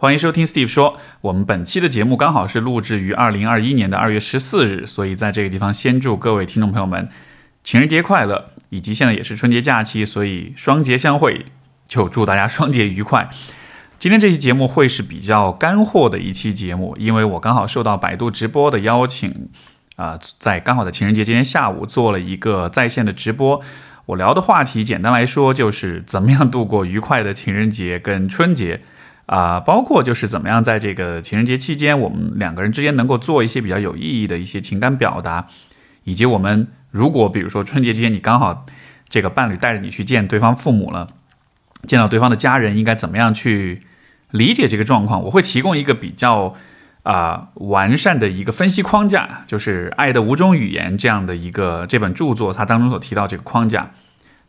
欢迎收听 Steve 说。我们本期的节目刚好是录制于二零二一年的二月十四日，所以在这个地方先祝各位听众朋友们情人节快乐，以及现在也是春节假期，所以双节相会，就祝大家双节愉快。今天这期节目会是比较干货的一期节目，因为我刚好受到百度直播的邀请，啊，在刚好在情人节今天下午做了一个在线的直播。我聊的话题简单来说就是怎么样度过愉快的情人节跟春节，啊，包括就是怎么样在这个情人节期间，我们两个人之间能够做一些比较有意义的一些情感表达，以及我们如果比如说春节期间你刚好这个伴侣带着你去见对方父母了，见到对方的家人应该怎么样去。理解这个状况，我会提供一个比较啊完善的一个分析框架，就是《爱的五种语言》这样的一个这本著作，它当中所提到这个框架。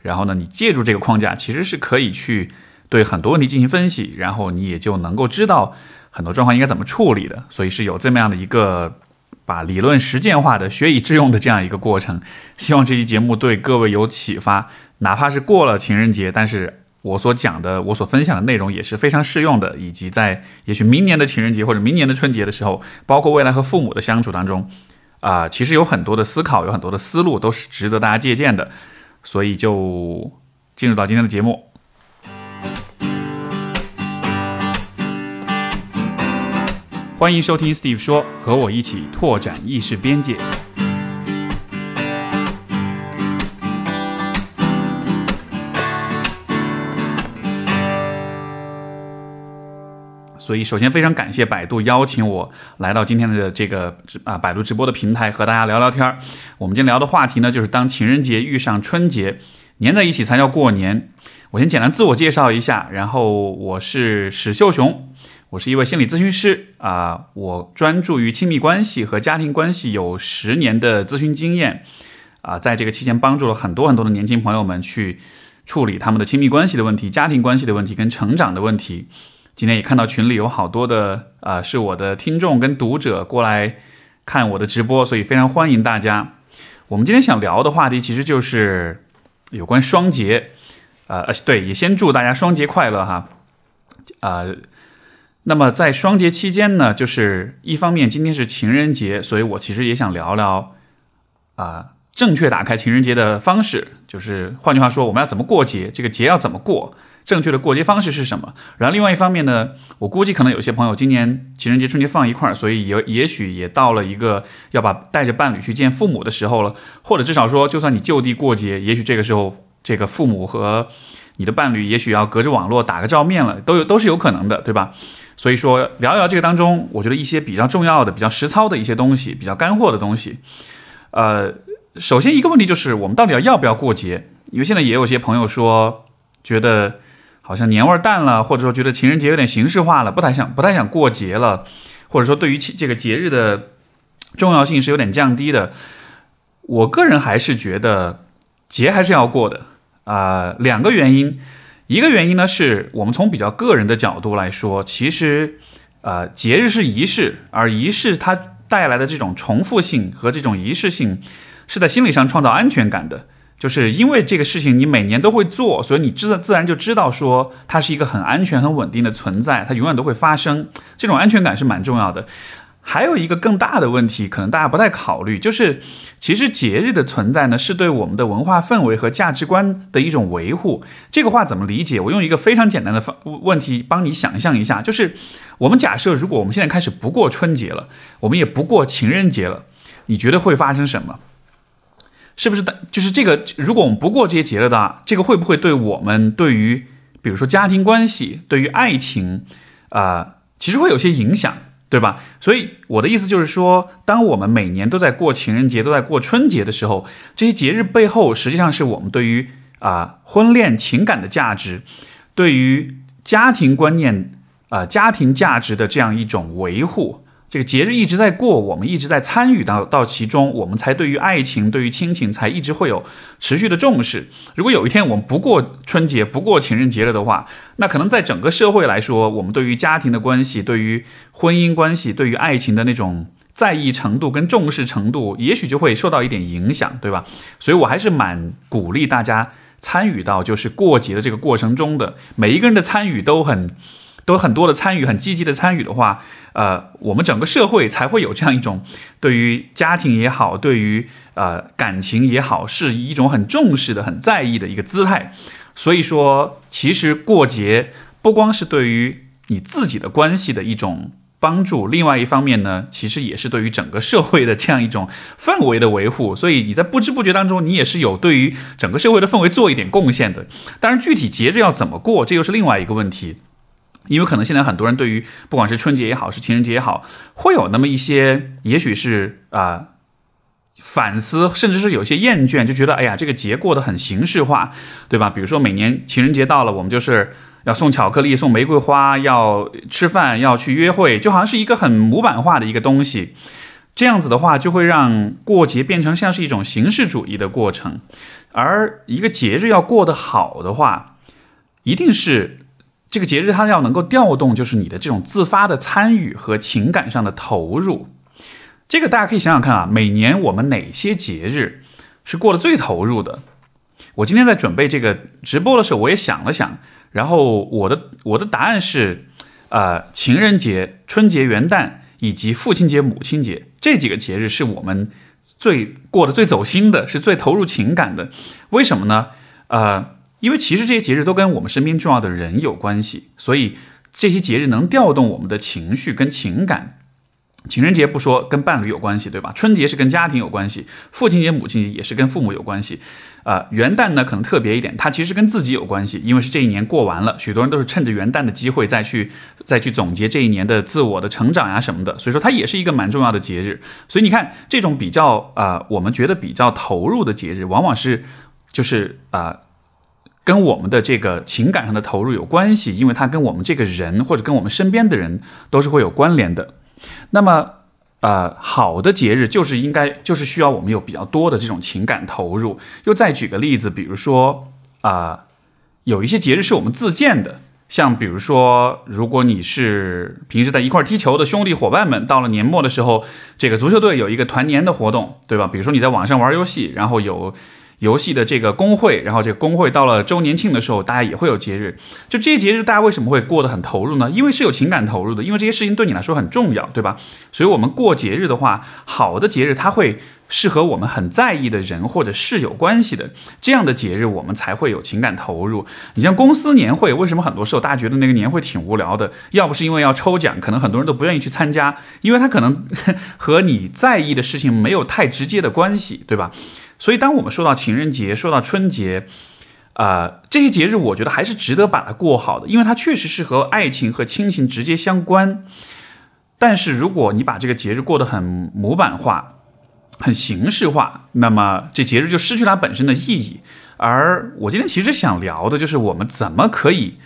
然后呢，你借助这个框架，其实是可以去对很多问题进行分析，然后你也就能够知道很多状况应该怎么处理的。所以是有这么样的一个把理论实践化的、学以致用的这样一个过程。希望这期节目对各位有启发，哪怕是过了情人节，但是。我所讲的，我所分享的内容也是非常适用的，以及在也许明年的情人节或者明年的春节的时候，包括未来和父母的相处当中，啊，其实有很多的思考，有很多的思路都是值得大家借鉴的，所以就进入到今天的节目，欢迎收听 Steve 说，和我一起拓展意识边界。所以，首先非常感谢百度邀请我来到今天的这个啊百度直播的平台，和大家聊聊天儿。我们今天聊的话题呢，就是当情人节遇上春节，粘在一起才叫过年。我先简单自我介绍一下，然后我是史秀雄，我是一位心理咨询师啊，我专注于亲密关系和家庭关系，有十年的咨询经验啊，在这个期间帮助了很多很多的年轻朋友们去处理他们的亲密关系的问题、家庭关系的问题跟成长的问题。今天也看到群里有好多的啊，是我的听众跟读者过来看我的直播，所以非常欢迎大家。我们今天想聊的话题其实就是有关双节，呃呃，对，也先祝大家双节快乐哈。呃，那么在双节期间呢，就是一方面今天是情人节，所以我其实也想聊聊啊，正确打开情人节的方式，就是换句话说，我们要怎么过节，这个节要怎么过。正确的过节方式是什么？然后另外一方面呢，我估计可能有些朋友今年情人节、春节放一块儿，所以也也许也到了一个要把带着伴侣去见父母的时候了，或者至少说，就算你就地过节，也许这个时候这个父母和你的伴侣也许要隔着网络打个照面了，都有都是有可能的，对吧？所以说聊一聊这个当中，我觉得一些比较重要的、比较实操的一些东西，比较干货的东西。呃，首先一个问题就是我们到底要要不要过节？因为现在也有些朋友说觉得。好像年味淡了，或者说觉得情人节有点形式化了，不太想不太想过节了，或者说对于这个节日的重要性是有点降低的。我个人还是觉得节还是要过的啊。两个原因，一个原因呢是我们从比较个人的角度来说，其实呃节日是仪式，而仪式它带来的这种重复性和这种仪式性是在心理上创造安全感的。就是因为这个事情你每年都会做，所以你自自然就知道说它是一个很安全、很稳定的存在，它永远都会发生。这种安全感是蛮重要的。还有一个更大的问题，可能大家不太考虑，就是其实节日的存在呢，是对我们的文化氛围和价值观的一种维护。这个话怎么理解？我用一个非常简单的方问题帮你想象一下，就是我们假设如果我们现在开始不过春节了，我们也不过情人节了，你觉得会发生什么？是不是的？就是这个，如果我们不过这些节了的，这个会不会对我们对于，比如说家庭关系，对于爱情，啊，其实会有些影响，对吧？所以我的意思就是说，当我们每年都在过情人节，都在过春节的时候，这些节日背后，实际上是我们对于啊婚恋情感的价值，对于家庭观念啊家庭价值的这样一种维护。这个节日一直在过，我们一直在参与到到其中，我们才对于爱情、对于亲情才一直会有持续的重视。如果有一天我们不过春节、不过情人节了的话，那可能在整个社会来说，我们对于家庭的关系、对于婚姻关系、对于爱情的那种在意程度跟重视程度，也许就会受到一点影响，对吧？所以我还是蛮鼓励大家参与到就是过节的这个过程中的，每一个人的参与都很。都很多的参与，很积极的参与的话，呃，我们整个社会才会有这样一种对于家庭也好，对于呃感情也好，是一种很重视的、很在意的一个姿态。所以说，其实过节不光是对于你自己的关系的一种帮助，另外一方面呢，其实也是对于整个社会的这样一种氛围的维护。所以你在不知不觉当中，你也是有对于整个社会的氛围做一点贡献的。当然，具体节日要怎么过，这又是另外一个问题。因为可能现在很多人对于不管是春节也好，是情人节也好，会有那么一些，也许是啊。反思，甚至是有些厌倦，就觉得哎呀，这个节过得很形式化，对吧？比如说每年情人节到了，我们就是要送巧克力、送玫瑰花，要吃饭，要去约会，就好像是一个很模板化的一个东西。这样子的话，就会让过节变成像是一种形式主义的过程。而一个节日要过得好的话，一定是这个节日它要能够调动，就是你的这种自发的参与和情感上的投入。这个大家可以想想看啊，每年我们哪些节日是过得最投入的？我今天在准备这个直播的时候，我也想了想，然后我的我的答案是，呃，情人节、春节、元旦以及父亲节、母亲节这几个节日是我们最过得最走心的，是最投入情感的。为什么呢？呃，因为其实这些节日都跟我们身边重要的人有关系，所以这些节日能调动我们的情绪跟情感。情人节不说跟伴侣有关系，对吧？春节是跟家庭有关系，父亲节、母亲节也是跟父母有关系。呃，元旦呢可能特别一点，它其实跟自己有关系，因为是这一年过完了，许多人都是趁着元旦的机会再去再去总结这一年的自我的成长呀什么的，所以说它也是一个蛮重要的节日。所以你看，这种比较啊，我们觉得比较投入的节日，往往是就是啊，跟我们的这个情感上的投入有关系，因为它跟我们这个人或者跟我们身边的人都是会有关联的。那么，呃，好的节日就是应该就是需要我们有比较多的这种情感投入。又再举个例子，比如说啊，有一些节日是我们自建的，像比如说，如果你是平时在一块踢球的兄弟伙伴们，到了年末的时候，这个足球队有一个团年的活动，对吧？比如说你在网上玩游戏，然后有。游戏的这个工会，然后这个工会到了周年庆的时候，大家也会有节日。就这些节日，大家为什么会过得很投入呢？因为是有情感投入的，因为这些事情对你来说很重要，对吧？所以，我们过节日的话，好的节日它会是和我们很在意的人或者事有关系的，这样的节日我们才会有情感投入。你像公司年会，为什么很多时候大家觉得那个年会挺无聊的？要不是因为要抽奖，可能很多人都不愿意去参加，因为他可能 和你在意的事情没有太直接的关系，对吧？所以，当我们说到情人节、说到春节，啊，这些节日，我觉得还是值得把它过好的，因为它确实是和爱情和亲情直接相关。但是，如果你把这个节日过得很模板化、很形式化，那么这节日就失去它本身的意义。而我今天其实想聊的就是，我们怎么可以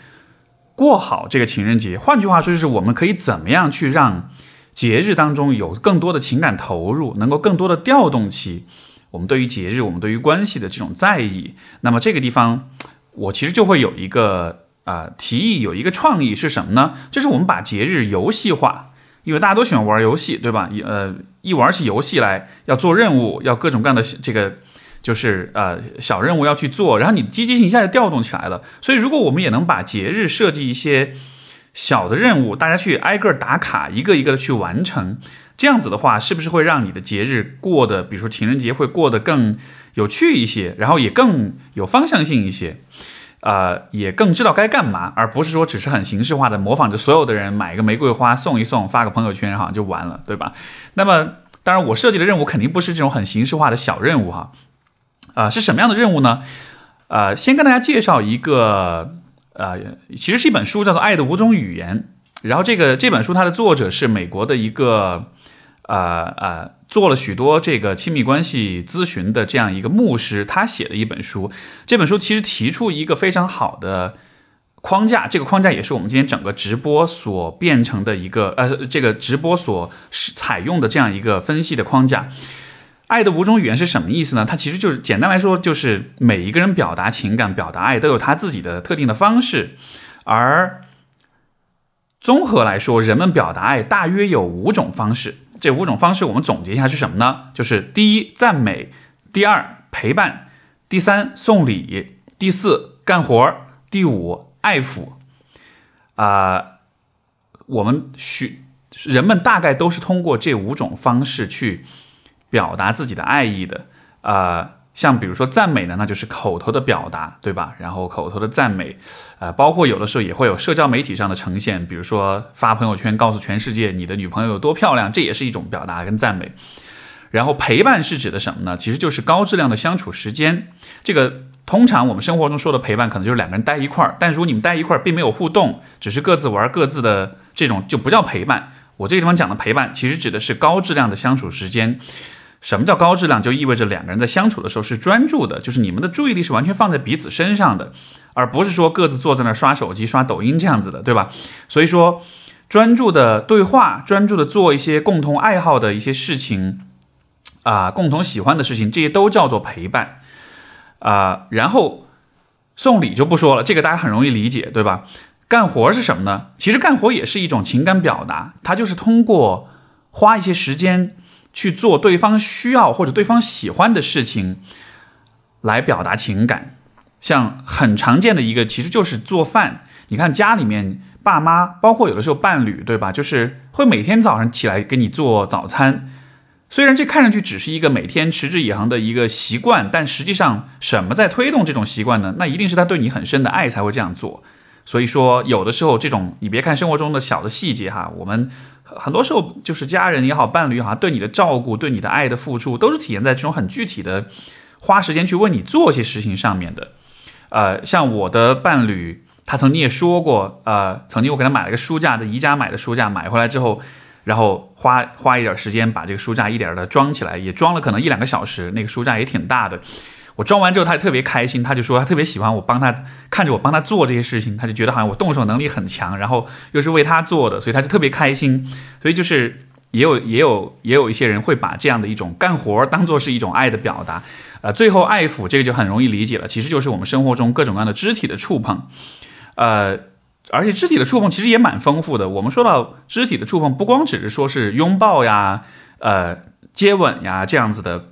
过好这个情人节？换句话说，就是我们可以怎么样去让节日当中有更多的情感投入，能够更多的调动起。我们对于节日，我们对于关系的这种在意，那么这个地方，我其实就会有一个啊提议，有一个创意是什么呢？就是我们把节日游戏化，因为大家都喜欢玩游戏，对吧？呃一玩起游戏来，要做任务，要各种各样的这个，就是呃小任务要去做，然后你积极性一下就调动起来了。所以如果我们也能把节日设计一些小的任务，大家去挨个打卡，一个一个的去完成。这样子的话，是不是会让你的节日过得，比如说情人节会过得更有趣一些，然后也更有方向性一些，呃，也更知道该干嘛，而不是说只是很形式化的模仿着所有的人买一个玫瑰花送一送，发个朋友圈好像就完了，对吧？那么，当然我设计的任务肯定不是这种很形式化的小任务哈，啊，是什么样的任务呢？呃，先跟大家介绍一个，呃，其实是一本书，叫做《爱的五种语言》，然后这个这本书它的作者是美国的一个。呃呃，做了许多这个亲密关系咨询的这样一个牧师，他写的一本书。这本书其实提出一个非常好的框架，这个框架也是我们今天整个直播所变成的一个呃，这个直播所采用的这样一个分析的框架。爱的五种语言是什么意思呢？它其实就是简单来说，就是每一个人表达情感、表达爱都有他自己的特定的方式，而综合来说，人们表达爱大约有五种方式。这五种方式，我们总结一下是什么呢？就是第一，赞美；第二，陪伴；第三，送礼；第四，干活；第五，爱抚。啊，我们许人们大概都是通过这五种方式去表达自己的爱意的，啊。像比如说赞美呢，那就是口头的表达，对吧？然后口头的赞美，呃，包括有的时候也会有社交媒体上的呈现，比如说发朋友圈告诉全世界你的女朋友有多漂亮，这也是一种表达跟赞美。然后陪伴是指的什么呢？其实就是高质量的相处时间。这个通常我们生活中说的陪伴，可能就是两个人待一块儿，但如果你们待一块儿并没有互动，只是各自玩各自的，这种就不叫陪伴。我这个地方讲的陪伴，其实指的是高质量的相处时间。什么叫高质量？就意味着两个人在相处的时候是专注的，就是你们的注意力是完全放在彼此身上的，而不是说各自坐在那刷手机、刷抖音这样子的，对吧？所以说，专注的对话，专注的做一些共同爱好的一些事情，啊，共同喜欢的事情，这些都叫做陪伴，啊，然后送礼就不说了，这个大家很容易理解，对吧？干活是什么呢？其实干活也是一种情感表达，它就是通过花一些时间。去做对方需要或者对方喜欢的事情，来表达情感。像很常见的一个，其实就是做饭。你看家里面爸妈，包括有的时候伴侣，对吧？就是会每天早上起来给你做早餐。虽然这看上去只是一个每天持之以恒的一个习惯，但实际上什么在推动这种习惯呢？那一定是他对你很深的爱才会这样做。所以说，有的时候这种你别看生活中的小的细节哈，我们。很多时候，就是家人也好，伴侣也好，对你的照顾、对你的爱的付出，都是体现在这种很具体的，花时间去为你做些事情上面的。呃，像我的伴侣，他曾经也说过，呃，曾经我给他买了个书架，在宜家买的书架，买回来之后，然后花花一点时间把这个书架一点的装起来，也装了可能一两个小时，那个书架也挺大的。我装完之后，他特别开心，他就说他特别喜欢我帮他看着我帮他做这些事情，他就觉得好像我动手能力很强，然后又是为他做的，所以他就特别开心。所以就是也有也有也有一些人会把这样的一种干活当做是一种爱的表达，呃，最后爱抚这个就很容易理解了，其实就是我们生活中各种各样的肢体的触碰，呃，而且肢体的触碰其实也蛮丰富的。我们说到肢体的触碰，不光只是说是拥抱呀，呃，接吻呀这样子的。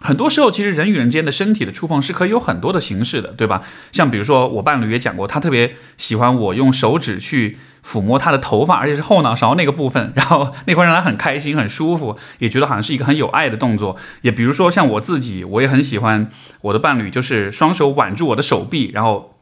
很多时候，其实人与人之间的身体的触碰是可以有很多的形式的，对吧？像比如说，我伴侣也讲过，他特别喜欢我用手指去抚摸他的头发，而且是后脑勺那个部分，然后那块让他很开心、很舒服，也觉得好像是一个很有爱的动作。也比如说，像我自己，我也很喜欢我的伴侣，就是双手挽住我的手臂，然后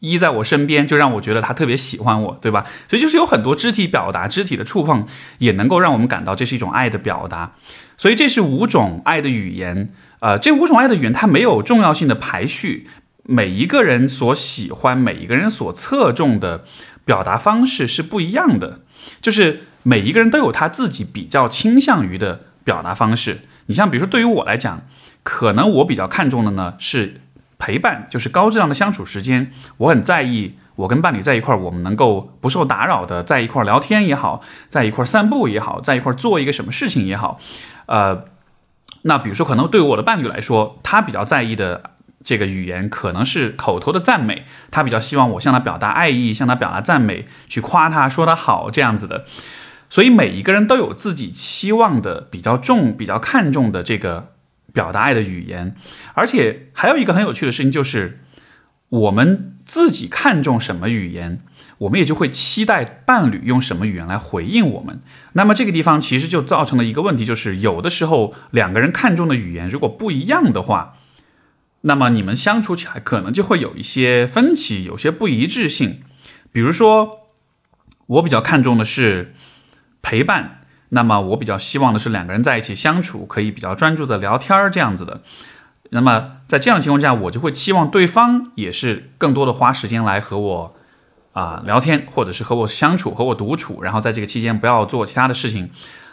依在我身边，就让我觉得他特别喜欢我，对吧？所以就是有很多肢体表达、肢体的触碰，也能够让我们感到这是一种爱的表达。所以这是五种爱的语言，呃，这五种爱的语言它没有重要性的排序，每一个人所喜欢、每一个人所侧重的表达方式是不一样的，就是每一个人都有他自己比较倾向于的表达方式。你像比如说对于我来讲，可能我比较看重的呢是陪伴，就是高质量的相处时间，我很在意。我跟伴侣在一块儿，我们能够不受打扰的在一块儿聊天也好，在一块儿散步也好，在一块儿做一个什么事情也好，呃，那比如说可能对于我的伴侣来说，他比较在意的这个语言可能是口头的赞美，他比较希望我向他表达爱意，向他表达赞美，去夸他说他好这样子的。所以每一个人都有自己期望的比较重、比较看重的这个表达爱的语言，而且还有一个很有趣的事情就是。我们自己看重什么语言，我们也就会期待伴侣用什么语言来回应我们。那么这个地方其实就造成了一个问题，就是有的时候两个人看重的语言如果不一样的话，那么你们相处起来可能就会有一些分歧，有些不一致性。比如说，我比较看重的是陪伴，那么我比较希望的是两个人在一起相处可以比较专注的聊天儿这样子的。那么在这样的情况下，我就会期望对方也是更多的花时间来和我啊聊天，或者是和我相处，和我独处，然后在这个期间不要做其他的事情。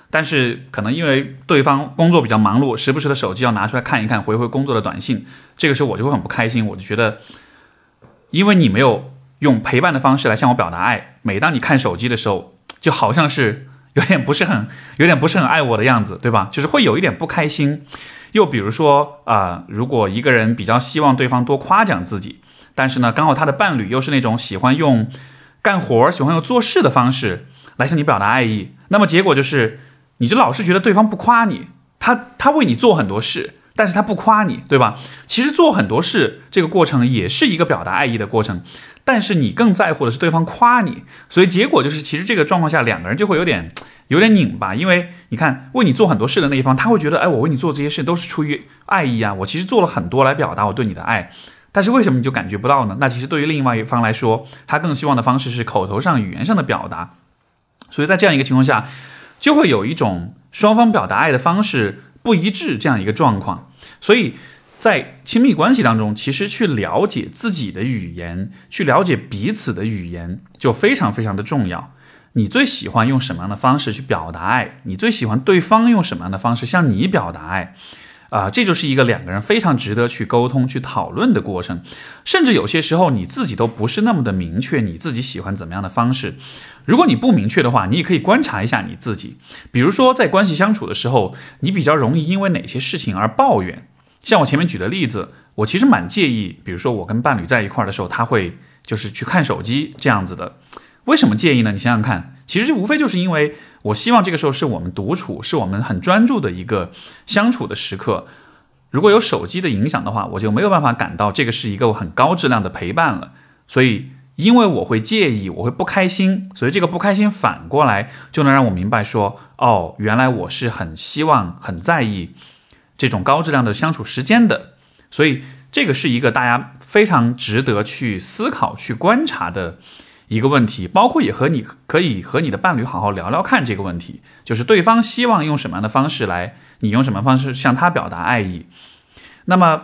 但是可能因为对方工作比较忙碌，时不时的手机要拿出来看一看，回回工作的短信，这个时候我就会很不开心，我就觉得，因为你没有用陪伴的方式来向我表达爱，每当你看手机的时候，就好像是有点不是很有点不是很爱我的样子，对吧？就是会有一点不开心。又比如说啊，如果一个人比较希望对方多夸奖自己，但是呢，刚好他的伴侣又是那种喜欢用干活、喜欢用做事的方式来向你表达爱意，那么结果就是，你就老是觉得对方不夸你，他他为你做很多事，但是他不夸你，对吧？其实做很多事这个过程也是一个表达爱意的过程，但是你更在乎的是对方夸你，所以结果就是，其实这个状况下两个人就会有点有点拧巴，因为你看为你做很多事的那一方，他会觉得，哎，我为你做这些事都是出于爱意啊，我其实做了很多来表达我对你的爱，但是为什么你就感觉不到呢？那其实对于另外一方来说，他更希望的方式是口头上、语言上的表达，所以在这样一个情况下，就会有一种双方表达爱的方式不一致这样一个状况，所以。在亲密关系当中，其实去了解自己的语言，去了解彼此的语言，就非常非常的重要。你最喜欢用什么样的方式去表达爱？你最喜欢对方用什么样的方式向你表达爱？啊，这就是一个两个人非常值得去沟通、去讨论的过程。甚至有些时候你自己都不是那么的明确，你自己喜欢怎么样的方式。如果你不明确的话，你也可以观察一下你自己。比如说，在关系相处的时候，你比较容易因为哪些事情而抱怨？像我前面举的例子，我其实蛮介意，比如说我跟伴侣在一块儿的时候，他会就是去看手机这样子的。为什么介意呢？你想想看，其实无非就是因为我希望这个时候是我们独处，是我们很专注的一个相处的时刻。如果有手机的影响的话，我就没有办法感到这个是一个很高质量的陪伴了。所以，因为我会介意，我会不开心，所以这个不开心反过来就能让我明白说，哦，原来我是很希望、很在意。这种高质量的相处时间的，所以这个是一个大家非常值得去思考、去观察的一个问题，包括也和你可以和你的伴侣好好聊聊看这个问题，就是对方希望用什么样的方式来，你用什么方式向他表达爱意。那么，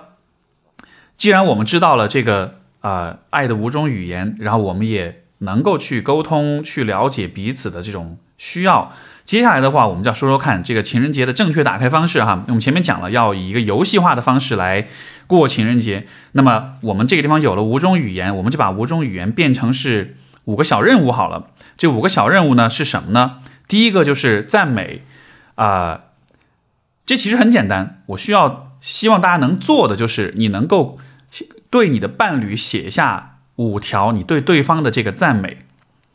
既然我们知道了这个呃爱的五种语言，然后我们也能够去沟通、去了解彼此的这种需要。接下来的话，我们就要说说看这个情人节的正确打开方式哈。我们前面讲了，要以一个游戏化的方式来过情人节。那么我们这个地方有了五种语言，我们就把五种语言变成是五个小任务好了。这五个小任务呢是什么呢？第一个就是赞美啊，这其实很简单。我需要希望大家能做的就是你能够对你的伴侣写下五条你对对方的这个赞美，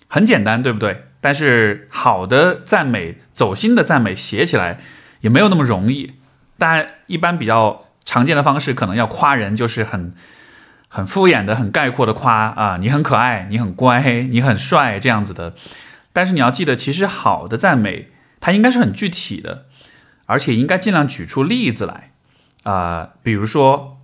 很简单，对不对？但是好的赞美、走心的赞美写起来也没有那么容易。大家一般比较常见的方式，可能要夸人，就是很很敷衍的、很概括的夸啊，你很可爱，你很乖，你很帅这样子的。但是你要记得，其实好的赞美它应该是很具体的，而且应该尽量举出例子来啊。比如说，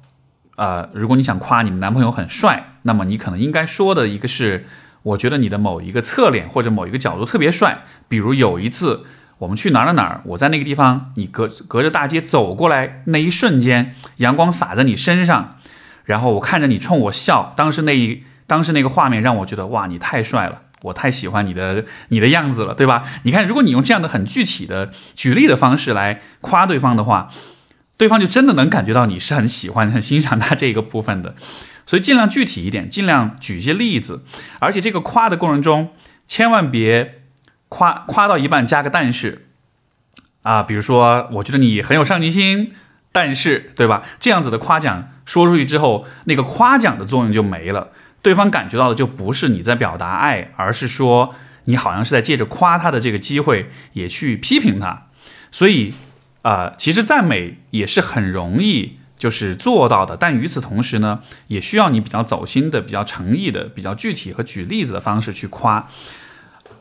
呃，如果你想夸你的男朋友很帅，那么你可能应该说的一个是。我觉得你的某一个侧脸或者某一个角度特别帅，比如有一次我们去哪儿哪儿，我在那个地方，你隔隔着大街走过来那一瞬间，阳光洒在你身上，然后我看着你冲我笑，当时那一当时那个画面让我觉得哇，你太帅了，我太喜欢你的你的样子了，对吧？你看，如果你用这样的很具体的举例的方式来夸对方的话，对方就真的能感觉到你是很喜欢、很欣赏他这个部分的。所以尽量具体一点，尽量举一些例子，而且这个夸的过程中，千万别夸夸到一半加个但是啊，比如说我觉得你很有上进心，但是对吧？这样子的夸奖说出去之后，那个夸奖的作用就没了，对方感觉到的就不是你在表达爱，而是说你好像是在借着夸他的这个机会也去批评他。所以啊，其实赞美也是很容易。就是做到的，但与此同时呢，也需要你比较走心的、比较诚意的、比较具体和举例子的方式去夸。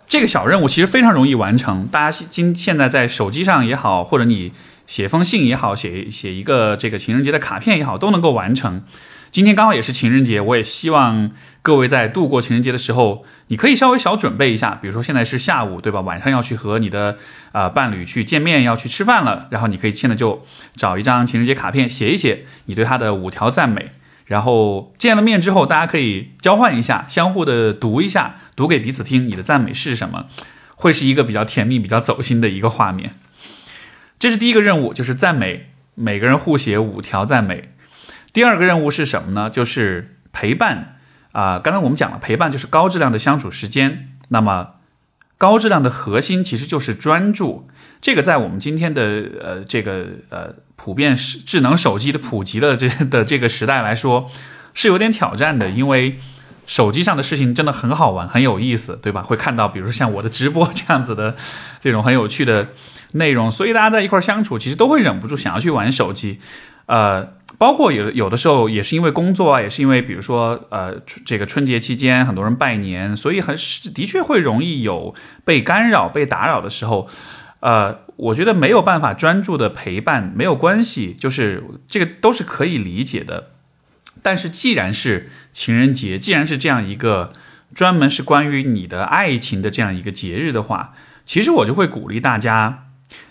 这个小任务其实非常容易完成，大家今现在在手机上也好，或者你写封信也好，写写一个这个情人节的卡片也好，都能够完成。今天刚好也是情人节，我也希望各位在度过情人节的时候，你可以稍微小准备一下。比如说现在是下午，对吧？晚上要去和你的啊伴侣去见面，要去吃饭了，然后你可以现在就找一张情人节卡片，写一写你对他的五条赞美。然后见了面之后，大家可以交换一下，相互的读一下，读给彼此听，你的赞美是什么？会是一个比较甜蜜、比较走心的一个画面。这是第一个任务，就是赞美，每个人互写五条赞美。第二个任务是什么呢？就是陪伴啊。刚才我们讲了，陪伴就是高质量的相处时间。那么，高质量的核心其实就是专注。这个在我们今天的呃这个呃普遍是智能手机的普及的这的这个时代来说，是有点挑战的。因为手机上的事情真的很好玩，很有意思，对吧？会看到比如说像我的直播这样子的这种很有趣的内容，所以大家在一块相处，其实都会忍不住想要去玩手机。呃，包括有有的时候也是因为工作啊，也是因为比如说呃这个春节期间很多人拜年，所以很是的确会容易有被干扰、被打扰的时候。呃，我觉得没有办法专注的陪伴没有关系，就是这个都是可以理解的。但是既然是情人节，既然是这样一个专门是关于你的爱情的这样一个节日的话，其实我就会鼓励大家，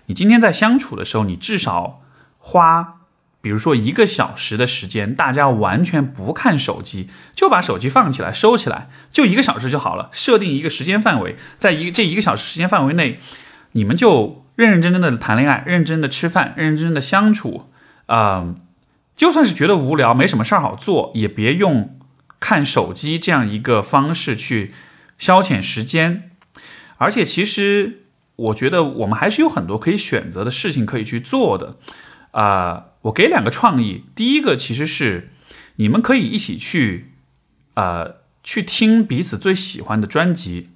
你今天在相处的时候，你至少花，比如说一个小时的时间，大家完全不看手机，就把手机放起来收起来，就一个小时就好了。设定一个时间范围，在一这一个小时时间范围内。你们就认认真真的谈恋爱，认真的吃饭，认认真真的相处，啊，就算是觉得无聊，没什么事儿好做，也别用看手机这样一个方式去消遣时间。而且，其实我觉得我们还是有很多可以选择的事情可以去做的。啊，我给两个创意，第一个其实是你们可以一起去，呃，去听彼此最喜欢的专辑。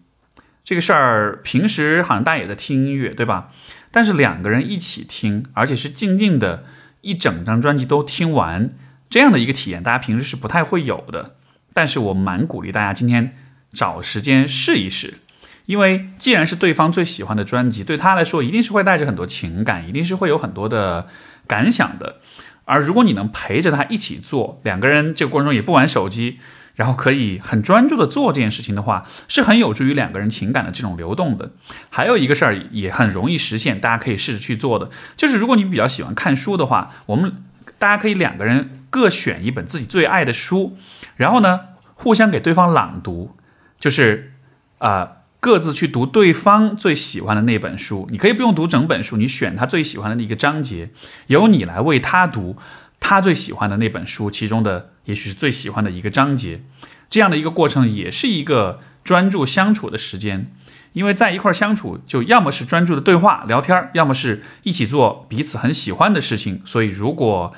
这个事儿平时好像大家也在听音乐，对吧？但是两个人一起听，而且是静静的一整张专辑都听完，这样的一个体验，大家平时是不太会有的。但是我蛮鼓励大家今天找时间试一试，因为既然是对方最喜欢的专辑，对他来说一定是会带着很多情感，一定是会有很多的感想的。而如果你能陪着他一起做，两个人这个过程中也不玩手机。然后可以很专注的做这件事情的话，是很有助于两个人情感的这种流动的。还有一个事儿也很容易实现，大家可以试着去做的，就是如果你比较喜欢看书的话，我们大家可以两个人各选一本自己最爱的书，然后呢互相给对方朗读，就是啊各自去读对方最喜欢的那本书。你可以不用读整本书，你选他最喜欢的那个章节，由你来为他读。他最喜欢的那本书，其中的也许是最喜欢的一个章节，这样的一个过程也是一个专注相处的时间，因为在一块相处，就要么是专注的对话聊天，要么是一起做彼此很喜欢的事情。所以，如果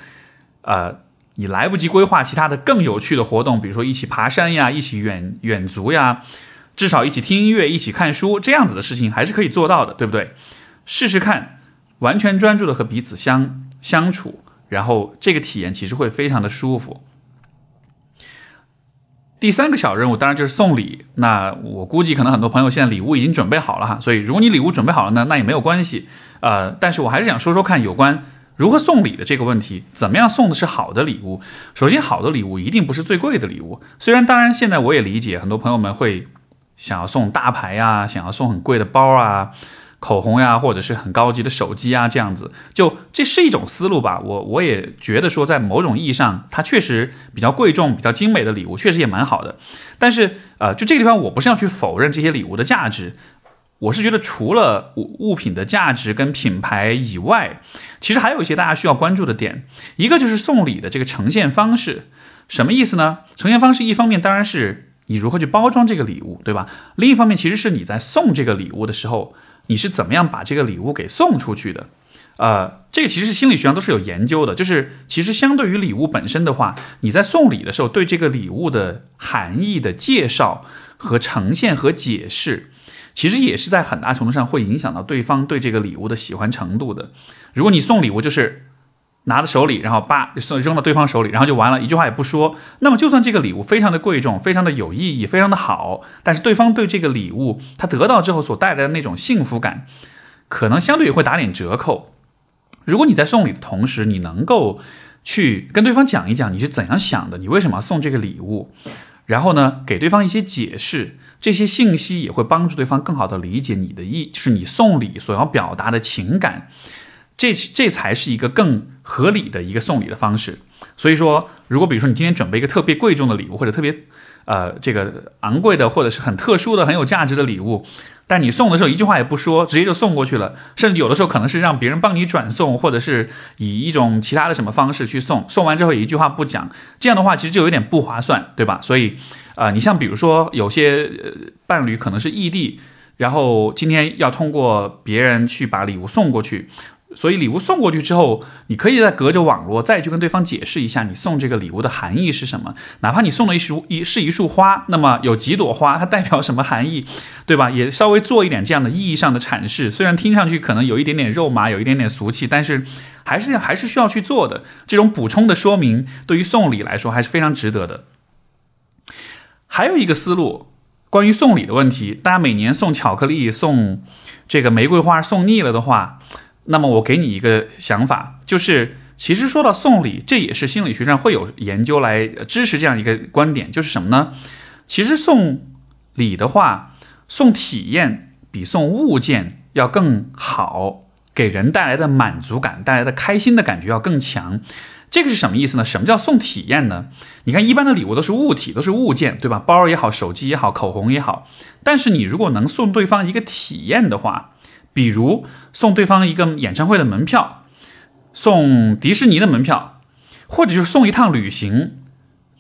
呃你来不及规划其他的更有趣的活动，比如说一起爬山呀，一起远远足呀，至少一起听音乐，一起看书，这样子的事情还是可以做到的，对不对？试试看，完全专注的和彼此相相处。然后这个体验其实会非常的舒服。第三个小任务当然就是送礼。那我估计可能很多朋友现在礼物已经准备好了哈，所以如果你礼物准备好了呢，那也没有关系。呃，但是我还是想说说看有关如何送礼的这个问题，怎么样送的是好的礼物。首先，好的礼物一定不是最贵的礼物。虽然当然现在我也理解很多朋友们会想要送大牌呀，想要送很贵的包啊。口红呀，或者是很高级的手机啊，这样子，就这是一种思路吧。我我也觉得说，在某种意义上，它确实比较贵重、比较精美的礼物，确实也蛮好的。但是，呃，就这个地方，我不是要去否认这些礼物的价值，我是觉得除了物物品的价值跟品牌以外，其实还有一些大家需要关注的点。一个就是送礼的这个呈现方式，什么意思呢？呈现方式一方面当然是你如何去包装这个礼物，对吧？另一方面，其实是你在送这个礼物的时候。你是怎么样把这个礼物给送出去的？呃，这个其实心理学上都是有研究的。就是其实相对于礼物本身的话，你在送礼的时候，对这个礼物的含义的介绍和呈现和解释，其实也是在很大程度上会影响到对方对这个礼物的喜欢程度的。如果你送礼物就是。拿在手里，然后叭送扔到对方手里，然后就完了，一句话也不说。那么，就算这个礼物非常的贵重，非常的有意义，非常的好，但是对方对这个礼物他得到之后所带来的那种幸福感，可能相对也会打点折扣。如果你在送礼的同时，你能够去跟对方讲一讲你是怎样想的，你为什么要送这个礼物，然后呢，给对方一些解释，这些信息也会帮助对方更好的理解你的意，就是你送礼所要表达的情感。这这才是一个更合理的一个送礼的方式。所以说，如果比如说你今天准备一个特别贵重的礼物，或者特别呃这个昂贵的，或者是很特殊的、很有价值的礼物，但你送的时候一句话也不说，直接就送过去了，甚至有的时候可能是让别人帮你转送，或者是以一种其他的什么方式去送，送完之后一句话不讲，这样的话其实就有点不划算，对吧？所以啊，你像比如说有些伴侣可能是异地，然后今天要通过别人去把礼物送过去。所以礼物送过去之后，你可以再隔着网络再去跟对方解释一下你送这个礼物的含义是什么。哪怕你送了一束一是一束花，那么有几朵花，它代表什么含义，对吧？也稍微做一点这样的意义上的阐释。虽然听上去可能有一点点肉麻，有一点点俗气，但是还是还是需要去做的。这种补充的说明，对于送礼来说还是非常值得的。还有一个思路，关于送礼的问题，大家每年送巧克力、送这个玫瑰花送腻了的话，那么我给你一个想法，就是其实说到送礼，这也是心理学上会有研究来支持这样一个观点，就是什么呢？其实送礼的话，送体验比送物件要更好，给人带来的满足感、带来的开心的感觉要更强。这个是什么意思呢？什么叫送体验呢？你看，一般的礼物都是物体，都是物件，对吧？包也好，手机也好，口红也好。但是你如果能送对方一个体验的话，比如送对方一个演唱会的门票，送迪士尼的门票，或者就是送一趟旅行，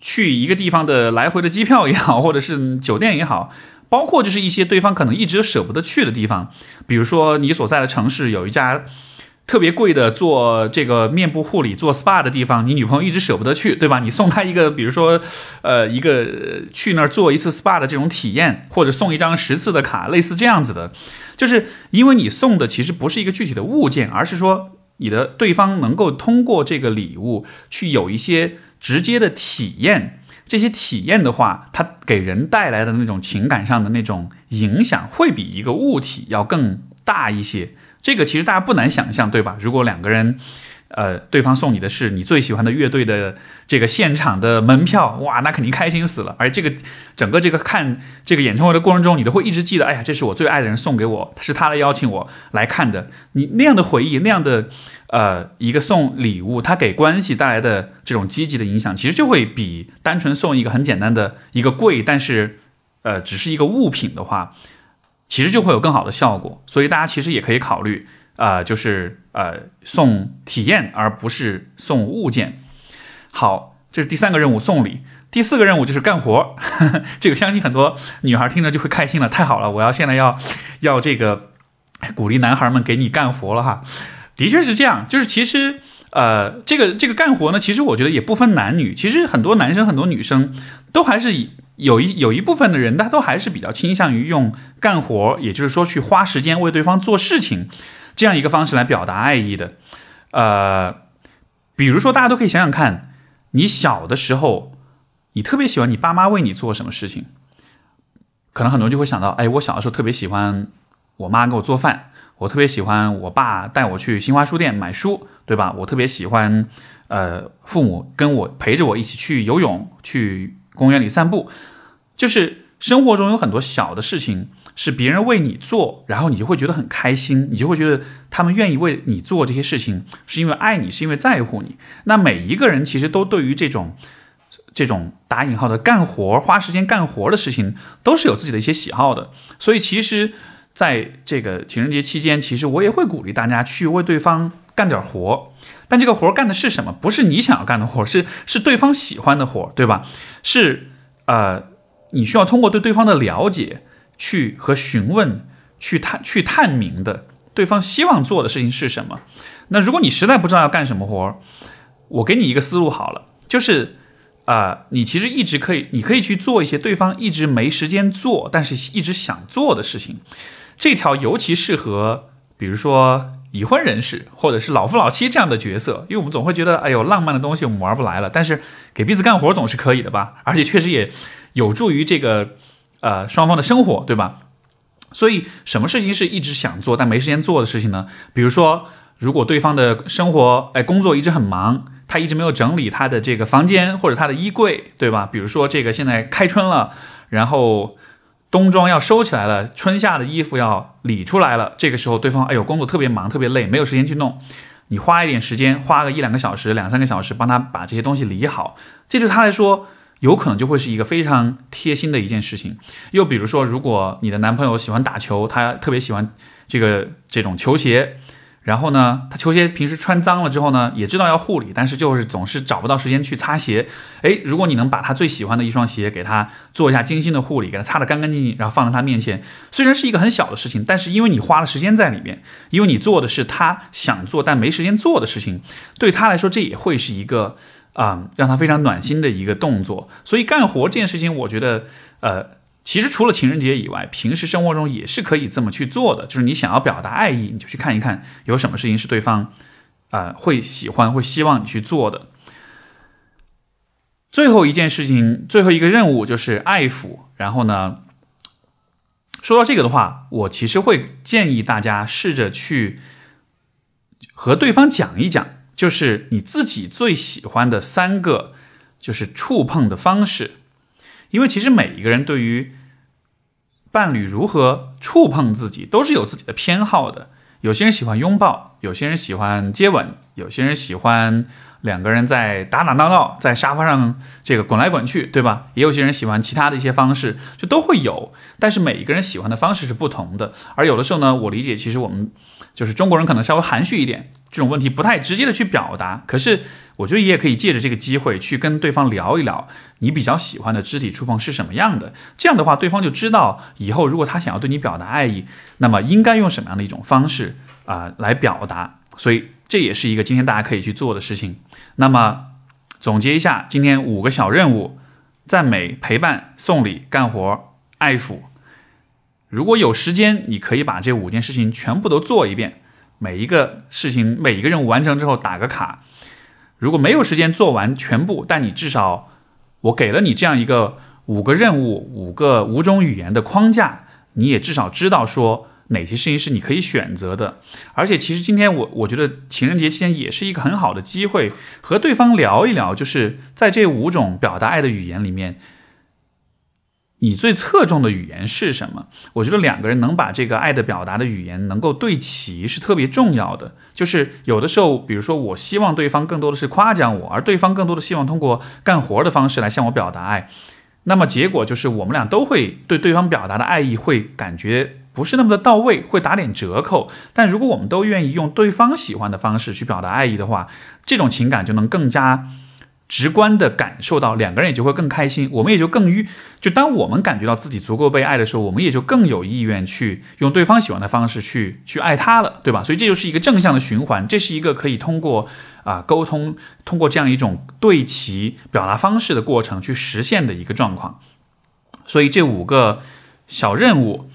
去一个地方的来回的机票也好，或者是酒店也好，包括就是一些对方可能一直舍不得去的地方，比如说你所在的城市有一家。特别贵的做这个面部护理、做 SPA 的地方，你女朋友一直舍不得去，对吧？你送她一个，比如说，呃，一个去那儿做一次 SPA 的这种体验，或者送一张十次的卡，类似这样子的，就是因为你送的其实不是一个具体的物件，而是说你的对方能够通过这个礼物去有一些直接的体验，这些体验的话，它给人带来的那种情感上的那种影响，会比一个物体要更大一些。这个其实大家不难想象，对吧？如果两个人，呃，对方送你的是你最喜欢的乐队的这个现场的门票，哇，那肯定开心死了。而这个整个这个看这个演唱会的过程中，你都会一直记得，哎呀，这是我最爱的人送给我，是他来邀请我来看的。你那样的回忆，那样的呃一个送礼物，它给关系带来的这种积极的影响，其实就会比单纯送一个很简单的一个贵，但是呃只是一个物品的话。其实就会有更好的效果，所以大家其实也可以考虑，呃，就是呃送体验而不是送物件。好，这是第三个任务，送礼。第四个任务就是干活，这个相信很多女孩听着就会开心了，太好了，我要现在要要这个鼓励男孩们给你干活了哈。的确是这样，就是其实呃这个这个干活呢，其实我觉得也不分男女，其实很多男生很多女生都还是以。有一有一部分的人，他都还是比较倾向于用干活，也就是说去花时间为对方做事情，这样一个方式来表达爱意的。呃，比如说大家都可以想想看，你小的时候，你特别喜欢你爸妈为你做什么事情？可能很多人就会想到，哎，我小的时候特别喜欢我妈给我做饭，我特别喜欢我爸带我去新华书店买书，对吧？我特别喜欢，呃，父母跟我陪着我一起去游泳去。公园里散步，就是生活中有很多小的事情是别人为你做，然后你就会觉得很开心，你就会觉得他们愿意为你做这些事情，是因为爱你，是因为在乎你。那每一个人其实都对于这种这种打引号的干活、花时间干活的事情，都是有自己的一些喜好的。所以其实在这个情人节期间，其实我也会鼓励大家去为对方干点活。但这个活干的是什么？不是你想要干的活，是是对方喜欢的活，对吧？是呃，你需要通过对对方的了解，去和询问，去探去探明的，对方希望做的事情是什么。那如果你实在不知道要干什么活，我给你一个思路好了，就是啊，你其实一直可以，你可以去做一些对方一直没时间做，但是一直想做的事情。这条尤其适合，比如说。已婚人士或者是老夫老妻这样的角色，因为我们总会觉得，哎呦，浪漫的东西我们玩不来了。但是给彼此干活总是可以的吧？而且确实也有助于这个呃双方的生活，对吧？所以什么事情是一直想做但没时间做的事情呢？比如说，如果对方的生活哎工作一直很忙，他一直没有整理他的这个房间或者他的衣柜，对吧？比如说这个现在开春了，然后。冬装要收起来了，春夏的衣服要理出来了。这个时候，对方哎呦，工作特别忙，特别累，没有时间去弄。你花一点时间，花个一两个小时、两三个小时，帮他把这些东西理好，这对他来说，有可能就会是一个非常贴心的一件事情。又比如说，如果你的男朋友喜欢打球，他特别喜欢这个这种球鞋。然后呢，他球鞋平时穿脏了之后呢，也知道要护理，但是就是总是找不到时间去擦鞋。诶，如果你能把他最喜欢的一双鞋给他做一下精心的护理，给他擦得干干净净，然后放在他面前，虽然是一个很小的事情，但是因为你花了时间在里面，因为你做的是他想做但没时间做的事情，对他来说这也会是一个啊让他非常暖心的一个动作。所以干活这件事情，我觉得呃。其实除了情人节以外，平时生活中也是可以这么去做的。就是你想要表达爱意，你就去看一看有什么事情是对方，啊会喜欢、会希望你去做的。最后一件事情，最后一个任务就是爱抚。然后呢，说到这个的话，我其实会建议大家试着去和对方讲一讲，就是你自己最喜欢的三个，就是触碰的方式。因为其实每一个人对于伴侣如何触碰自己，都是有自己的偏好的。有些人喜欢拥抱，有些人喜欢接吻，有些人喜欢两个人在打打闹闹，在沙发上这个滚来滚去，对吧？也有些人喜欢其他的一些方式，就都会有。但是每一个人喜欢的方式是不同的。而有的时候呢，我理解，其实我们就是中国人可能稍微含蓄一点，这种问题不太直接的去表达。可是我觉得你也可以借着这个机会去跟对方聊一聊。你比较喜欢的肢体触碰是什么样的？这样的话，对方就知道以后如果他想要对你表达爱意，那么应该用什么样的一种方式啊来表达。所以这也是一个今天大家可以去做的事情。那么总结一下，今天五个小任务：赞美、陪伴、送礼、干活、爱抚。如果有时间，你可以把这五件事情全部都做一遍。每一个事情，每一个任务完成之后打个卡。如果没有时间做完全部，但你至少。我给了你这样一个五个任务、五个五种语言的框架，你也至少知道说哪些事情是你可以选择的。而且，其实今天我我觉得情人节期间也是一个很好的机会，和对方聊一聊，就是在这五种表达爱的语言里面。你最侧重的语言是什么？我觉得两个人能把这个爱的表达的语言能够对齐是特别重要的。就是有的时候，比如说我希望对方更多的是夸奖我，而对方更多的希望通过干活的方式来向我表达爱，那么结果就是我们俩都会对对方表达的爱意会感觉不是那么的到位，会打点折扣。但如果我们都愿意用对方喜欢的方式去表达爱意的话，这种情感就能更加。直观的感受到，两个人也就会更开心，我们也就更愉。就当我们感觉到自己足够被爱的时候，我们也就更有意愿去用对方喜欢的方式去去爱他了，对吧？所以这就是一个正向的循环，这是一个可以通过啊沟通，通过这样一种对齐表达方式的过程去实现的一个状况。所以这五个小任务，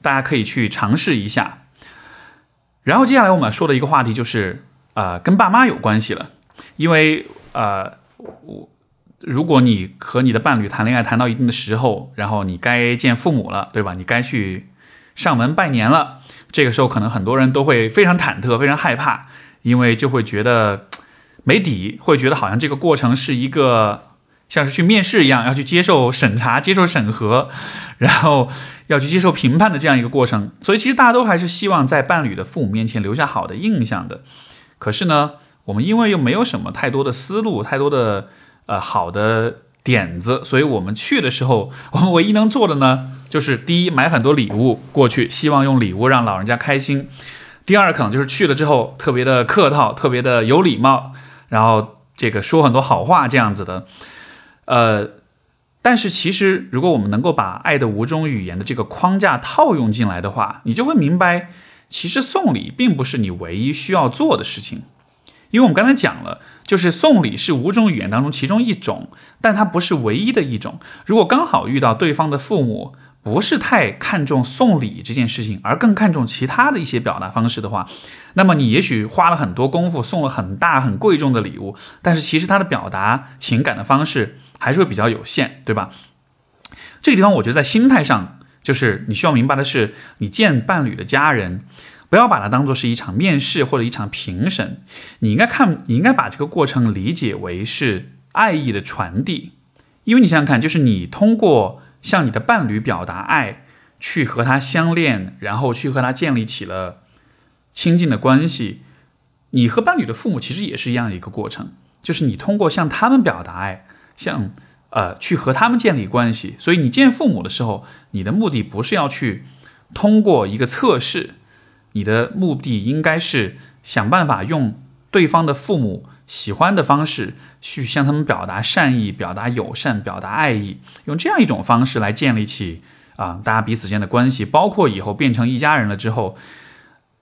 大家可以去尝试一下。然后接下来我们说的一个话题就是啊，跟爸妈有关系了，因为呃。我，如果你和你的伴侣谈恋爱谈到一定的时候，然后你该见父母了，对吧？你该去上门拜年了。这个时候，可能很多人都会非常忐忑、非常害怕，因为就会觉得没底，会觉得好像这个过程是一个像是去面试一样，要去接受审查、接受审核，然后要去接受评判的这样一个过程。所以，其实大家都还是希望在伴侣的父母面前留下好的印象的。可是呢？我们因为又没有什么太多的思路，太多的呃好的点子，所以我们去的时候，我们唯一能做的呢，就是第一买很多礼物过去，希望用礼物让老人家开心；第二可能就是去了之后特别的客套，特别的有礼貌，然后这个说很多好话这样子的。呃，但是其实如果我们能够把爱的五种语言的这个框架套用进来的话，你就会明白，其实送礼并不是你唯一需要做的事情。因为我们刚才讲了，就是送礼是五种语言当中其中一种，但它不是唯一的一种。如果刚好遇到对方的父母不是太看重送礼这件事情，而更看重其他的一些表达方式的话，那么你也许花了很多功夫送了很大很贵重的礼物，但是其实他的表达情感的方式还是会比较有限，对吧？这个地方我觉得在心态上，就是你需要明白的是，你见伴侣的家人。不要把它当做是一场面试或者一场评审，你应该看，你应该把这个过程理解为是爱意的传递，因为你想想看，就是你通过向你的伴侣表达爱，去和他相恋，然后去和他建立起了亲近的关系，你和伴侣的父母其实也是一样的一个过程，就是你通过向他们表达爱，向呃去和他们建立关系，所以你见父母的时候，你的目的不是要去通过一个测试。你的目的应该是想办法用对方的父母喜欢的方式去向他们表达善意、表达友善、表达爱意，用这样一种方式来建立起啊大家彼此间的关系，包括以后变成一家人了之后，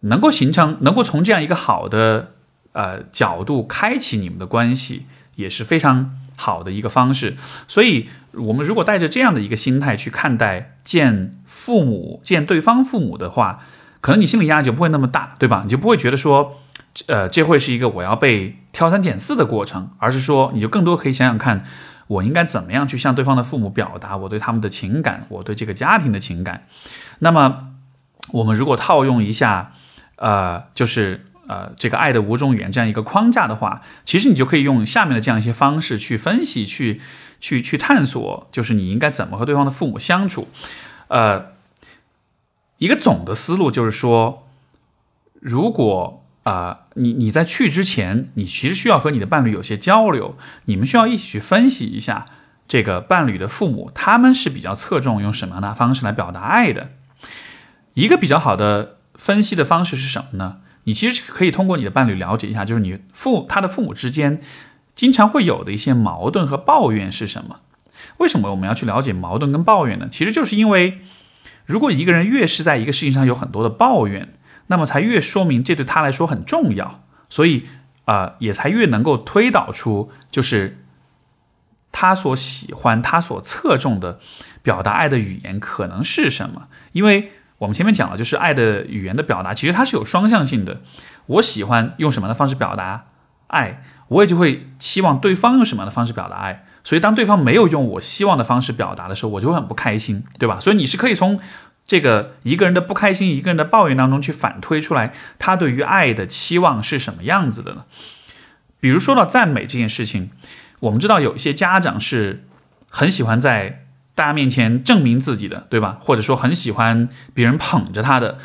能够形成，能够从这样一个好的呃角度开启你们的关系，也是非常好的一个方式。所以，我们如果带着这样的一个心态去看待见父母、见对方父母的话，可能你心理压力就不会那么大，对吧？你就不会觉得说，呃，这会是一个我要被挑三拣四的过程，而是说，你就更多可以想想看，我应该怎么样去向对方的父母表达我对他们的情感，我对这个家庭的情感。那么，我们如果套用一下，呃，就是呃，这个爱的五种语言这样一个框架的话，其实你就可以用下面的这样一些方式去分析，去去去探索，就是你应该怎么和对方的父母相处，呃。一个总的思路就是说，如果啊，你你在去之前，你其实需要和你的伴侣有些交流，你们需要一起去分析一下这个伴侣的父母，他们是比较侧重用什么样的方式来表达爱的。一个比较好的分析的方式是什么呢？你其实可以通过你的伴侣了解一下，就是你父他的父母之间经常会有的一些矛盾和抱怨是什么？为什么我们要去了解矛盾跟抱怨呢？其实就是因为。如果一个人越是在一个事情上有很多的抱怨，那么才越说明这对他来说很重要，所以啊，也才越能够推导出就是他所喜欢、他所侧重的表达爱的语言可能是什么。因为我们前面讲了，就是爱的语言的表达，其实它是有双向性的。我喜欢用什么样的方式表达爱，我也就会期望对方用什么样的方式表达爱。所以，当对方没有用我希望的方式表达的时候，我就会很不开心，对吧？所以你是可以从这个一个人的不开心、一个人的抱怨当中去反推出来，他对于爱的期望是什么样子的呢？比如说到赞美这件事情，我们知道有一些家长是很喜欢在大家面前证明自己的，对吧？或者说很喜欢别人捧着他的，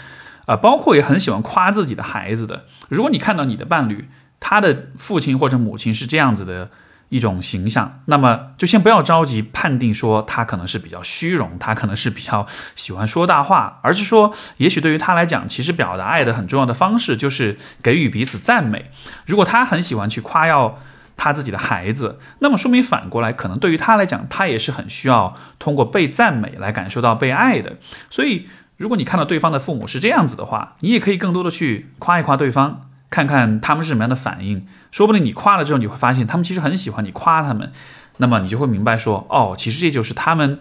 啊，包括也很喜欢夸自己的孩子的。如果你看到你的伴侣，他的父亲或者母亲是这样子的。一种形象，那么就先不要着急判定说他可能是比较虚荣，他可能是比较喜欢说大话，而是说，也许对于他来讲，其实表达爱的很重要的方式就是给予彼此赞美。如果他很喜欢去夸耀他自己的孩子，那么说明反过来，可能对于他来讲，他也是很需要通过被赞美来感受到被爱的。所以，如果你看到对方的父母是这样子的话，你也可以更多的去夸一夸对方。看看他们是什么样的反应，说不定你夸了之后，你会发现他们其实很喜欢你夸他们，那么你就会明白说，哦，其实这就是他们，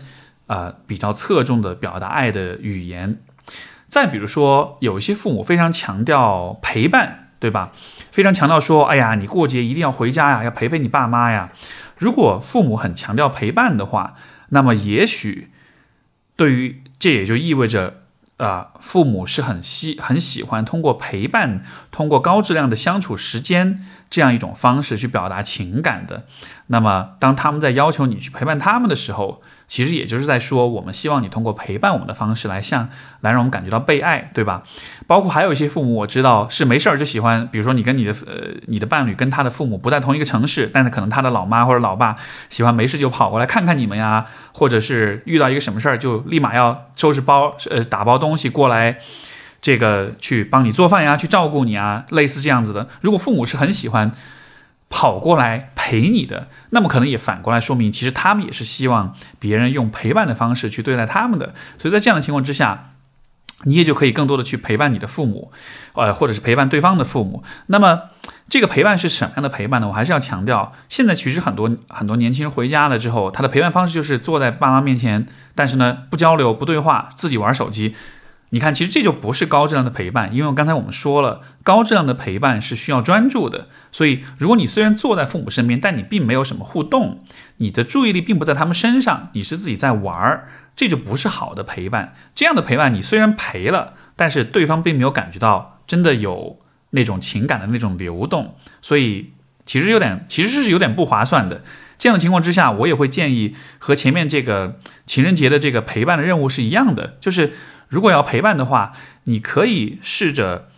呃，比较侧重的表达爱的语言。再比如说，有一些父母非常强调陪伴，对吧？非常强调说，哎呀，你过节一定要回家呀，要陪陪你爸妈呀。如果父母很强调陪伴的话，那么也许对于这也就意味着。啊，父母是很喜很喜欢通过陪伴，通过高质量的相处时间这样一种方式去表达情感的。那么，当他们在要求你去陪伴他们的时候，其实也就是在说，我们希望你通过陪伴我们的方式来向来让我们感觉到被爱，对吧？包括还有一些父母，我知道是没事儿就喜欢，比如说你跟你的呃你的伴侣跟他的父母不在同一个城市，但是可能他的老妈或者老爸喜欢没事就跑过来看看你们呀，或者是遇到一个什么事儿就立马要收拾包呃打包东西过来，这个去帮你做饭呀，去照顾你啊，类似这样子的。如果父母是很喜欢。跑过来陪你的，那么可能也反过来说明，其实他们也是希望别人用陪伴的方式去对待他们的。所以在这样的情况之下，你也就可以更多的去陪伴你的父母，呃，或者是陪伴对方的父母。那么这个陪伴是什么样的陪伴呢？我还是要强调，现在其实很多很多年轻人回家了之后，他的陪伴方式就是坐在爸妈面前，但是呢不交流不对话，自己玩手机。你看，其实这就不是高质量的陪伴，因为刚才我们说了，高质量的陪伴是需要专注的。所以，如果你虽然坐在父母身边，但你并没有什么互动，你的注意力并不在他们身上，你是自己在玩儿，这就不是好的陪伴。这样的陪伴，你虽然陪了，但是对方并没有感觉到真的有那种情感的那种流动，所以其实有点，其实是有点不划算的。这样的情况之下，我也会建议和前面这个情人节的这个陪伴的任务是一样的，就是。如果要陪伴的话，你可以试着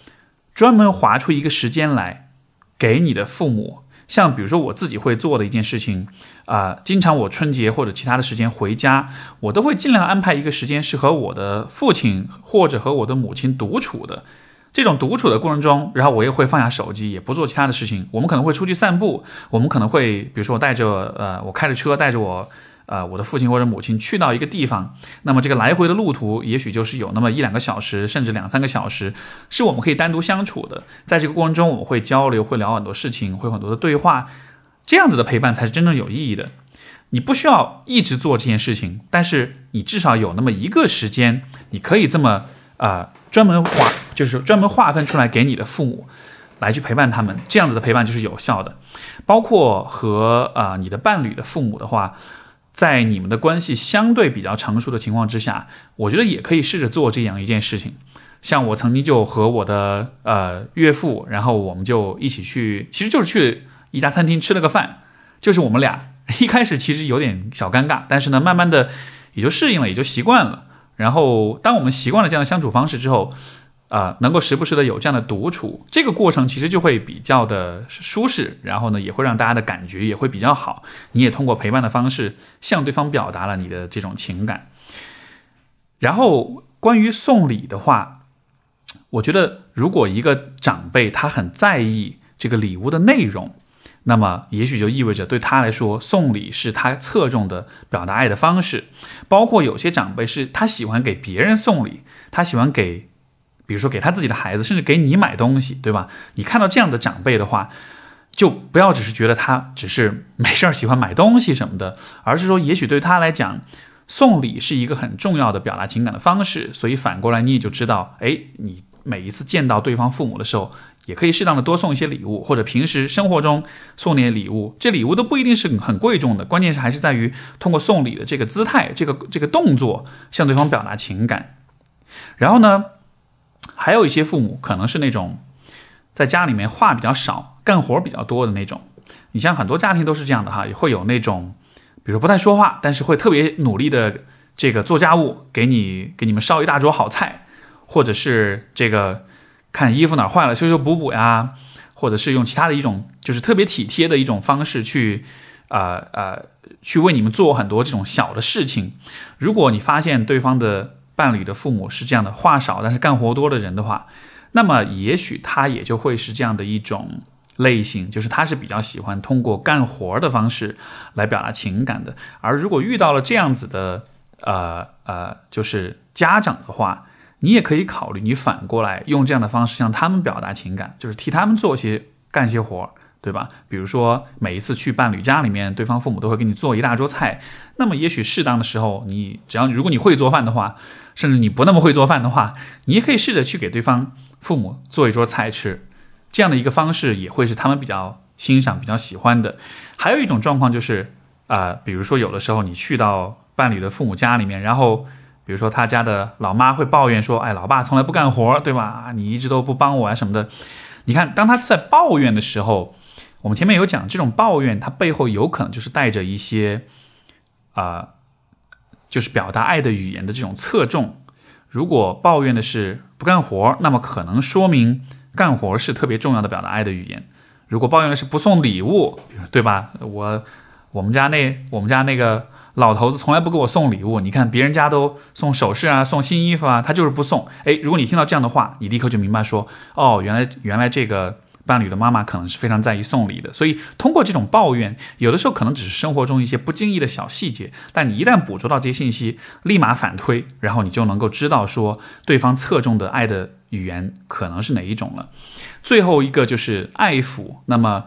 专门划出一个时间来给你的父母。像比如说我自己会做的一件事情啊，经常我春节或者其他的时间回家，我都会尽量安排一个时间是和我的父亲或者和我的母亲独处的。这种独处的过程中，然后我也会放下手机，也不做其他的事情。我们可能会出去散步，我们可能会，比如说我带着呃，我开着车带着我呃我的父亲或者母亲去到一个地方，那么这个来回的路途也许就是有那么一两个小时，甚至两三个小时，是我们可以单独相处的。在这个过程中，我们会交流，会聊很多事情，会很多的对话，这样子的陪伴才是真正有意义的。你不需要一直做这件事情，但是你至少有那么一个时间，你可以这么啊。专门划就是专门划分出来给你的父母来去陪伴他们，这样子的陪伴就是有效的。包括和啊你的伴侣的父母的话，在你们的关系相对比较成熟的情况之下，我觉得也可以试着做这样一件事情。像我曾经就和我的呃岳父，然后我们就一起去，其实就是去一家餐厅吃了个饭，就是我们俩一开始其实有点小尴尬，但是呢，慢慢的也就适应了，也就习惯了。然后，当我们习惯了这样的相处方式之后，啊，能够时不时的有这样的独处，这个过程其实就会比较的舒适，然后呢，也会让大家的感觉也会比较好。你也通过陪伴的方式向对方表达了你的这种情感。然后，关于送礼的话，我觉得如果一个长辈他很在意这个礼物的内容。那么，也许就意味着对他来说，送礼是他侧重的表达爱的方式。包括有些长辈是他喜欢给别人送礼，他喜欢给，比如说给他自己的孩子，甚至给你买东西，对吧？你看到这样的长辈的话，就不要只是觉得他只是没事儿喜欢买东西什么的，而是说，也许对他来讲，送礼是一个很重要的表达情感的方式。所以反过来，你也就知道，哎，你每一次见到对方父母的时候。也可以适当的多送一些礼物，或者平时生活中送点礼物。这礼物都不一定是很贵重的，关键是还是在于通过送礼的这个姿态、这个这个动作向对方表达情感。然后呢，还有一些父母可能是那种在家里面话比较少、干活比较多的那种。你像很多家庭都是这样的哈，也会有那种，比如说不太说话，但是会特别努力的这个做家务，给你给你们烧一大桌好菜，或者是这个。看衣服哪坏了，修修补补呀，或者是用其他的一种，就是特别体贴的一种方式去，呃呃，去为你们做很多这种小的事情。如果你发现对方的伴侣的父母是这样的话少但是干活多的人的话，那么也许他也就会是这样的一种类型，就是他是比较喜欢通过干活的方式来表达情感的。而如果遇到了这样子的，呃呃，就是家长的话。你也可以考虑，你反过来用这样的方式向他们表达情感，就是替他们做些干些活，对吧？比如说每一次去伴侣家里面，对方父母都会给你做一大桌菜，那么也许适当的时候，你只要如果你会做饭的话，甚至你不那么会做饭的话，你也可以试着去给对方父母做一桌菜吃，这样的一个方式也会是他们比较欣赏、比较喜欢的。还有一种状况就是，啊，比如说有的时候你去到伴侣的父母家里面，然后。比如说他家的老妈会抱怨说：“哎，老爸从来不干活，对吧？你一直都不帮我啊什么的。”你看，当他在抱怨的时候，我们前面有讲，这种抱怨它背后有可能就是带着一些啊，就是表达爱的语言的这种侧重。如果抱怨的是不干活，那么可能说明干活是特别重要的表达爱的语言。如果抱怨的是不送礼物，对吧？我我们家那我们家那个。老头子从来不给我送礼物，你看别人家都送首饰啊，送新衣服啊，他就是不送。诶，如果你听到这样的话，你立刻就明白说，哦，原来原来这个伴侣的妈妈可能是非常在意送礼的。所以通过这种抱怨，有的时候可能只是生活中一些不经意的小细节，但你一旦捕捉到这些信息，立马反推，然后你就能够知道说对方侧重的爱的语言可能是哪一种了。最后一个就是爱抚，那么。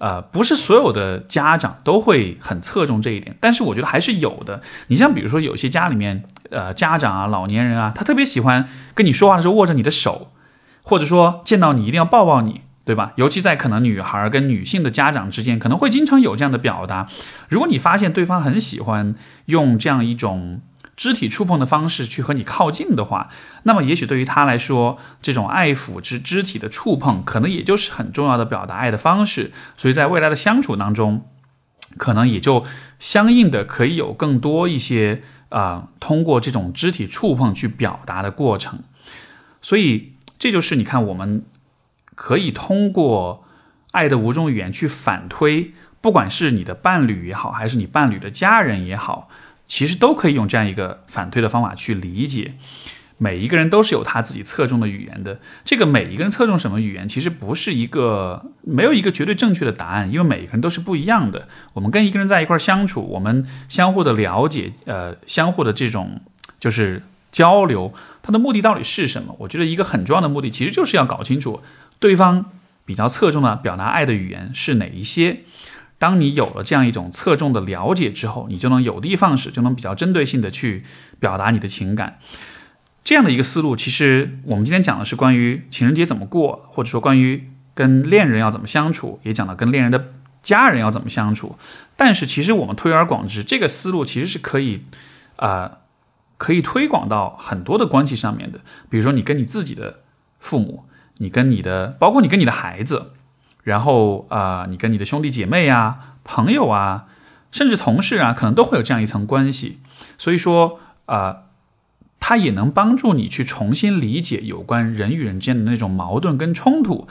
呃，不是所有的家长都会很侧重这一点，但是我觉得还是有的。你像比如说，有些家里面，呃，家长啊、老年人啊，他特别喜欢跟你说话的时候握着你的手，或者说见到你一定要抱抱你，对吧？尤其在可能女孩跟女性的家长之间，可能会经常有这样的表达。如果你发现对方很喜欢用这样一种。肢体触碰的方式去和你靠近的话，那么也许对于他来说，这种爱抚之肢体的触碰，可能也就是很重要的表达爱的方式。所以在未来的相处当中，可能也就相应的可以有更多一些啊，通过这种肢体触碰去表达的过程。所以这就是你看，我们可以通过爱的五种语言去反推，不管是你的伴侣也好，还是你伴侣的家人也好。其实都可以用这样一个反推的方法去理解，每一个人都是有他自己侧重的语言的。这个每一个人侧重什么语言，其实不是一个没有一个绝对正确的答案，因为每一个人都是不一样的。我们跟一个人在一块相处，我们相互的了解，呃，相互的这种就是交流，它的目的到底是什么？我觉得一个很重要的目的，其实就是要搞清楚对方比较侧重的表达爱的语言是哪一些。当你有了这样一种侧重的了解之后，你就能有的放矢，就能比较针对性的去表达你的情感。这样的一个思路，其实我们今天讲的是关于情人节怎么过，或者说关于跟恋人要怎么相处，也讲到跟恋人的家人要怎么相处。但是其实我们推而广之，这个思路其实是可以，啊，可以推广到很多的关系上面的。比如说你跟你自己的父母，你跟你的，包括你跟你的孩子。然后啊，你跟你的兄弟姐妹啊、朋友啊，甚至同事啊，可能都会有这样一层关系。所以说啊，它也能帮助你去重新理解有关人与人之间的那种矛盾跟冲突。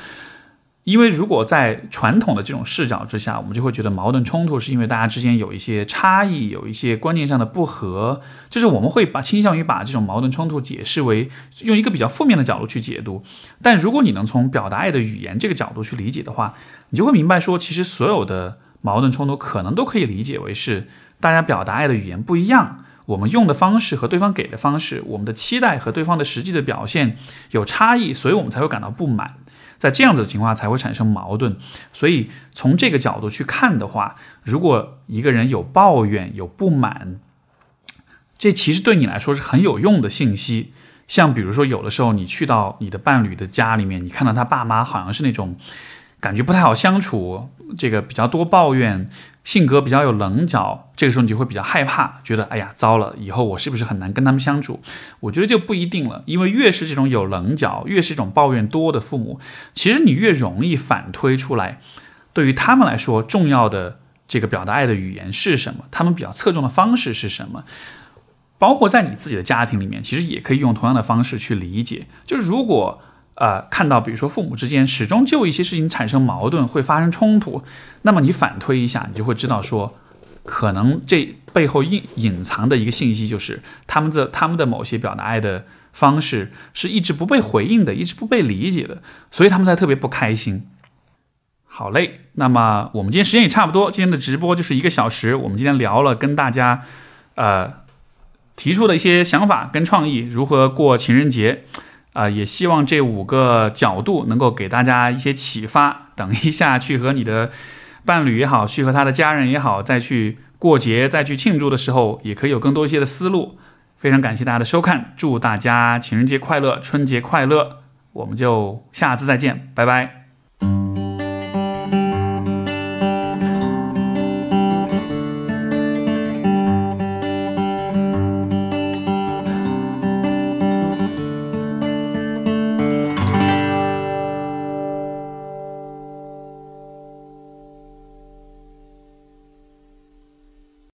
因为如果在传统的这种视角之下，我们就会觉得矛盾冲突是因为大家之间有一些差异，有一些观念上的不合，就是我们会把倾向于把这种矛盾冲突解释为用一个比较负面的角度去解读。但如果你能从表达爱的语言这个角度去理解的话，你就会明白说，其实所有的矛盾冲突可能都可以理解为是大家表达爱的语言不一样，我们用的方式和对方给的方式，我们的期待和对方的实际的表现有差异，所以我们才会感到不满。在这样子的情况才会产生矛盾，所以从这个角度去看的话，如果一个人有抱怨、有不满，这其实对你来说是很有用的信息。像比如说，有的时候你去到你的伴侣的家里面，你看到他爸妈好像是那种。感觉不太好相处，这个比较多抱怨，性格比较有棱角，这个时候你就会比较害怕，觉得哎呀糟了，以后我是不是很难跟他们相处？我觉得就不一定了，因为越是这种有棱角，越是这种抱怨多的父母，其实你越容易反推出来，对于他们来说重要的这个表达爱的语言是什么，他们比较侧重的方式是什么，包括在你自己的家庭里面，其实也可以用同样的方式去理解，就是如果。呃，看到比如说父母之间始终就一些事情产生矛盾，会发生冲突，那么你反推一下，你就会知道说，可能这背后隐隐藏的一个信息就是，他们的他们的某些表达爱的方式是一直不被回应的，一直不被理解的，所以他们才特别不开心。好嘞，那么我们今天时间也差不多，今天的直播就是一个小时，我们今天聊了跟大家呃提出的一些想法跟创意，如何过情人节。啊，也希望这五个角度能够给大家一些启发。等一下去和你的伴侣也好，去和他的家人也好，再去过节、再去庆祝的时候，也可以有更多一些的思路。非常感谢大家的收看，祝大家情人节快乐，春节快乐！我们就下次再见，拜拜。